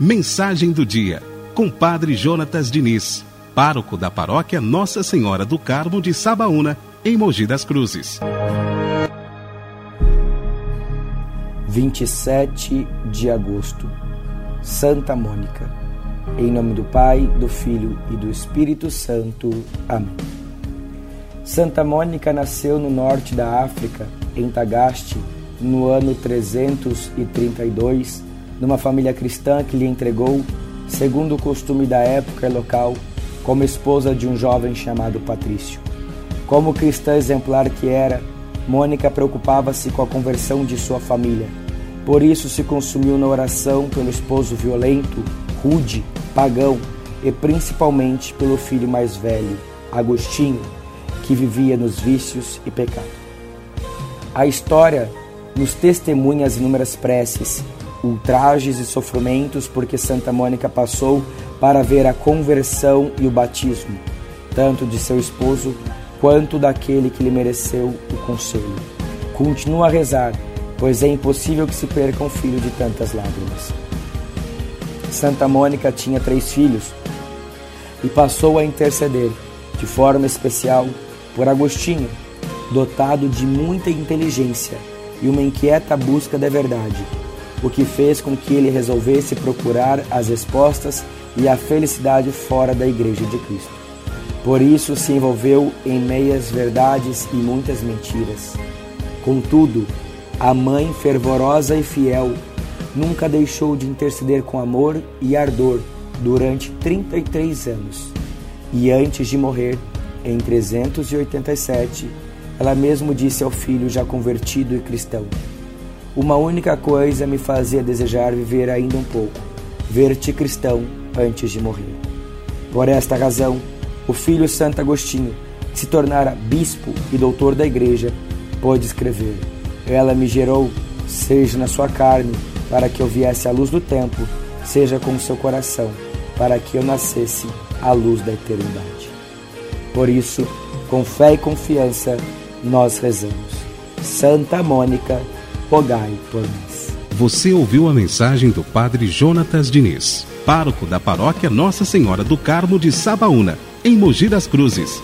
Mensagem do dia, com Padre Jonatas Diniz, pároco da paróquia Nossa Senhora do Carmo de Sabaúna, em Mogi das Cruzes. 27 de agosto, Santa Mônica. Em nome do Pai, do Filho e do Espírito Santo. Amém. Santa Mônica nasceu no norte da África, em Tagaste, no ano 332 numa família cristã que lhe entregou, segundo o costume da época e local, como esposa de um jovem chamado Patrício. Como cristã exemplar que era, Mônica preocupava-se com a conversão de sua família. Por isso se consumiu na oração pelo esposo violento, rude, pagão e principalmente pelo filho mais velho, Agostinho, que vivia nos vícios e pecado. A história nos testemunha as inúmeras preces ultrajes e sofrimentos porque Santa Mônica passou para ver a conversão e o batismo, tanto de seu esposo quanto daquele que lhe mereceu o conselho. Continua a rezar, pois é impossível que se perca um filho de tantas lágrimas. Santa Mônica tinha três filhos e passou a interceder, de forma especial, por Agostinho, dotado de muita inteligência e uma inquieta busca da verdade o que fez com que ele resolvesse procurar as respostas e a felicidade fora da Igreja de Cristo. Por isso se envolveu em meias verdades e muitas mentiras. Contudo, a mãe fervorosa e fiel nunca deixou de interceder com amor e ardor durante 33 anos. E antes de morrer, em 387, ela mesmo disse ao filho já convertido e cristão: uma única coisa me fazia desejar viver ainda um pouco: ver-te cristão antes de morrer. Por esta razão, o filho Santo Agostinho, que se tornara bispo e doutor da igreja, pôde escrever: Ela me gerou, seja na sua carne, para que eu viesse à luz do tempo, seja com o seu coração, para que eu nascesse à luz da eternidade. Por isso, com fé e confiança, nós rezamos. Santa Mônica, rogai por nós. Você ouviu a mensagem do Padre Jonatas Diniz, pároco da paróquia Nossa Senhora do Carmo de Sabaúna, em Mogi das Cruzes.